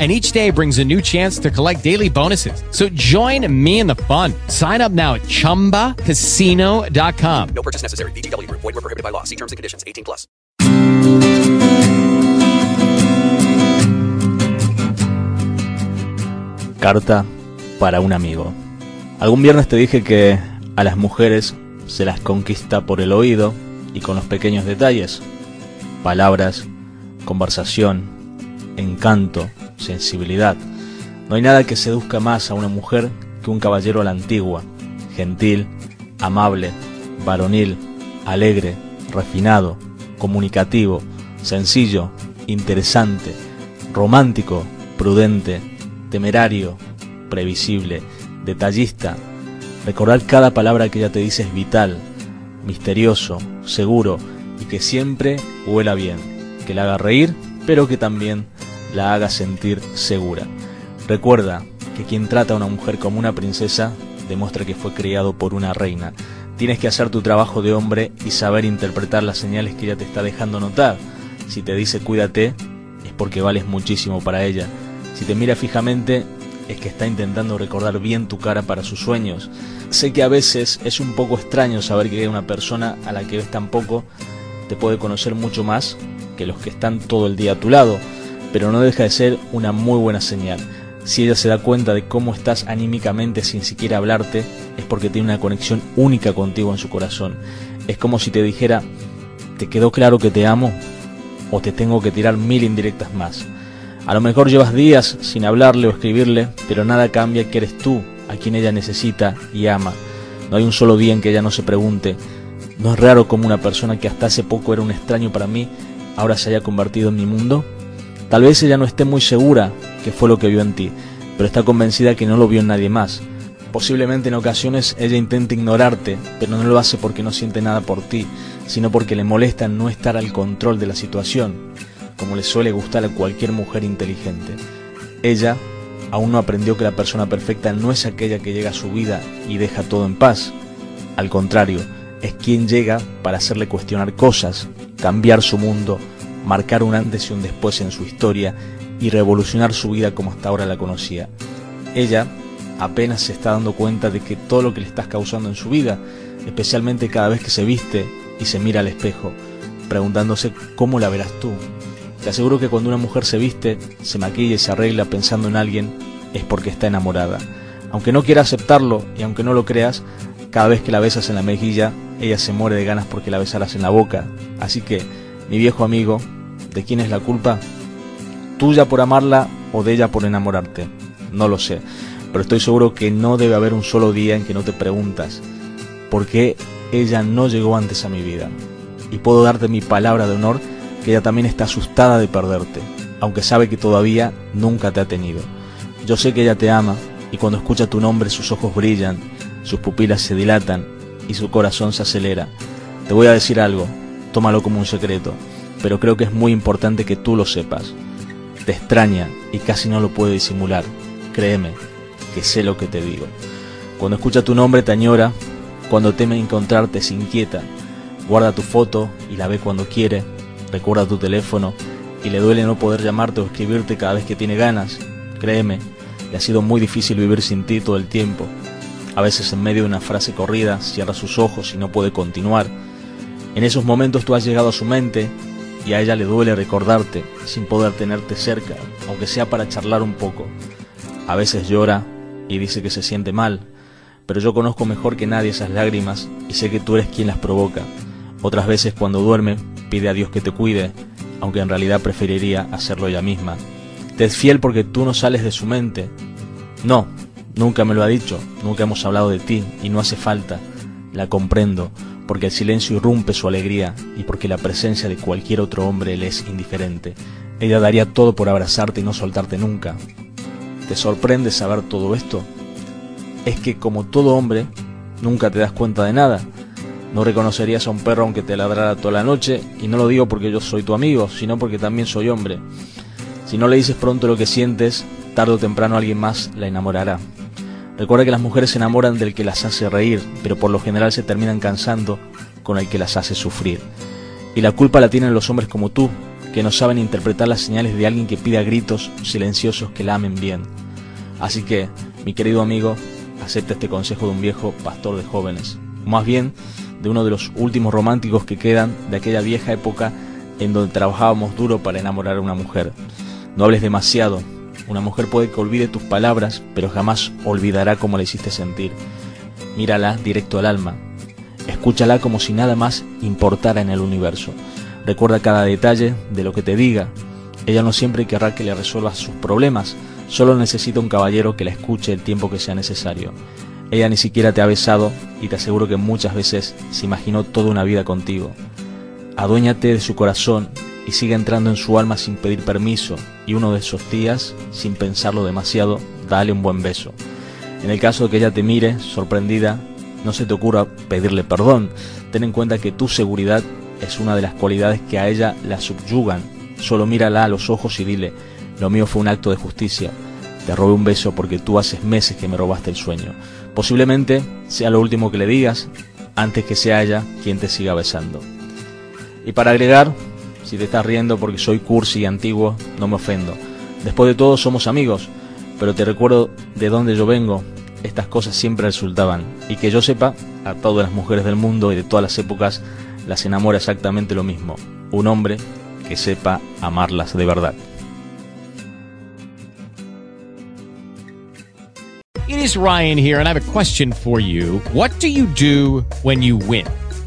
and each day brings a new chance to collect daily bonuses. So join me in the fun. Sign up now at ChumbaCasino.com. No purchase necessary. VGW Group. Void were prohibited by law. See terms and conditions. 18 plus. Carta para un amigo. Algún viernes te dije que a las mujeres se las conquista por el oído y con los pequeños detalles. Palabras, conversación, encanto, sensibilidad. No hay nada que seduzca más a una mujer que un caballero a la antigua, gentil, amable, varonil, alegre, refinado, comunicativo, sencillo, interesante, romántico, prudente, temerario, previsible, detallista. Recordar cada palabra que ella te dice es vital, misterioso, seguro y que siempre huela bien, que la haga reír, pero que también la haga sentir segura. Recuerda que quien trata a una mujer como una princesa demuestra que fue criado por una reina. Tienes que hacer tu trabajo de hombre y saber interpretar las señales que ella te está dejando notar. Si te dice cuídate, es porque vales muchísimo para ella. Si te mira fijamente, es que está intentando recordar bien tu cara para sus sueños. Sé que a veces es un poco extraño saber que una persona a la que ves tan poco te puede conocer mucho más que los que están todo el día a tu lado pero no deja de ser una muy buena señal. Si ella se da cuenta de cómo estás anímicamente sin siquiera hablarte, es porque tiene una conexión única contigo en su corazón. Es como si te dijera, ¿te quedó claro que te amo? ¿O te tengo que tirar mil indirectas más? A lo mejor llevas días sin hablarle o escribirle, pero nada cambia que eres tú a quien ella necesita y ama. No hay un solo día en que ella no se pregunte, ¿no es raro como una persona que hasta hace poco era un extraño para mí, ahora se haya convertido en mi mundo? Tal vez ella no esté muy segura que fue lo que vio en ti, pero está convencida que no lo vio en nadie más. Posiblemente en ocasiones ella intente ignorarte, pero no lo hace porque no siente nada por ti, sino porque le molesta no estar al control de la situación, como le suele gustar a cualquier mujer inteligente. Ella aún no aprendió que la persona perfecta no es aquella que llega a su vida y deja todo en paz. Al contrario, es quien llega para hacerle cuestionar cosas, cambiar su mundo, marcar un antes y un después en su historia y revolucionar su vida como hasta ahora la conocía. Ella apenas se está dando cuenta de que todo lo que le estás causando en su vida, especialmente cada vez que se viste y se mira al espejo, preguntándose cómo la verás tú. Te aseguro que cuando una mujer se viste, se maquilla y se arregla pensando en alguien, es porque está enamorada. Aunque no quiera aceptarlo y aunque no lo creas, cada vez que la besas en la mejilla, ella se muere de ganas porque la besarás en la boca. Así que, mi viejo amigo, ¿De quién es la culpa? ¿Tuya por amarla o de ella por enamorarte? No lo sé, pero estoy seguro que no debe haber un solo día en que no te preguntas por qué ella no llegó antes a mi vida. Y puedo darte mi palabra de honor que ella también está asustada de perderte, aunque sabe que todavía nunca te ha tenido. Yo sé que ella te ama y cuando escucha tu nombre sus ojos brillan, sus pupilas se dilatan y su corazón se acelera. Te voy a decir algo, tómalo como un secreto pero creo que es muy importante que tú lo sepas. Te extraña y casi no lo puede disimular. Créeme, que sé lo que te digo. Cuando escucha tu nombre te añora, cuando teme encontrarte se inquieta. Guarda tu foto y la ve cuando quiere. Recuerda tu teléfono y le duele no poder llamarte o escribirte cada vez que tiene ganas. Créeme, le ha sido muy difícil vivir sin ti todo el tiempo. A veces en medio de una frase corrida cierra sus ojos y no puede continuar. En esos momentos tú has llegado a su mente y a ella le duele recordarte sin poder tenerte cerca, aunque sea para charlar un poco. A veces llora y dice que se siente mal, pero yo conozco mejor que nadie esas lágrimas y sé que tú eres quien las provoca. Otras veces cuando duerme pide a Dios que te cuide, aunque en realidad preferiría hacerlo ella misma. Te es fiel porque tú no sales de su mente. No, nunca me lo ha dicho, nunca hemos hablado de ti y no hace falta. La comprendo, porque el silencio irrumpe su alegría y porque la presencia de cualquier otro hombre le es indiferente. Ella daría todo por abrazarte y no soltarte nunca. ¿Te sorprende saber todo esto? Es que como todo hombre, nunca te das cuenta de nada. No reconocerías a un perro aunque te ladrara toda la noche, y no lo digo porque yo soy tu amigo, sino porque también soy hombre. Si no le dices pronto lo que sientes, tarde o temprano alguien más la enamorará. Recuerda que las mujeres se enamoran del que las hace reír, pero por lo general se terminan cansando con el que las hace sufrir. Y la culpa la tienen los hombres como tú, que no saben interpretar las señales de alguien que pide a gritos silenciosos que la amen bien. Así que, mi querido amigo, acepta este consejo de un viejo pastor de jóvenes, más bien de uno de los últimos románticos que quedan de aquella vieja época en donde trabajábamos duro para enamorar a una mujer. No hables demasiado. Una mujer puede que olvide tus palabras, pero jamás olvidará cómo la hiciste sentir. Mírala directo al alma. Escúchala como si nada más importara en el universo. Recuerda cada detalle de lo que te diga. Ella no siempre querrá que le resuelvas sus problemas, solo necesita un caballero que la escuche el tiempo que sea necesario. Ella ni siquiera te ha besado y te aseguro que muchas veces se imaginó toda una vida contigo. Aduéñate de su corazón y sigue entrando en su alma sin pedir permiso y uno de esos días, sin pensarlo demasiado, dale un buen beso. En el caso de que ella te mire, sorprendida, no se te ocurra pedirle perdón. Ten en cuenta que tu seguridad es una de las cualidades que a ella la subyugan. Solo mírala a los ojos y dile, lo mío fue un acto de justicia. Te robé un beso porque tú haces meses que me robaste el sueño. Posiblemente sea lo último que le digas antes que sea ella quien te siga besando. Y para agregar, si te estás riendo porque soy cursi y antiguo, no me ofendo. Después de todo somos amigos, pero te recuerdo de dónde yo vengo. Estas cosas siempre resultaban. Y que yo sepa, a todas las mujeres del mundo y de todas las épocas las enamora exactamente lo mismo. Un hombre que sepa amarlas de verdad. It is Ryan here, and I have a question for you. What do you do when you win?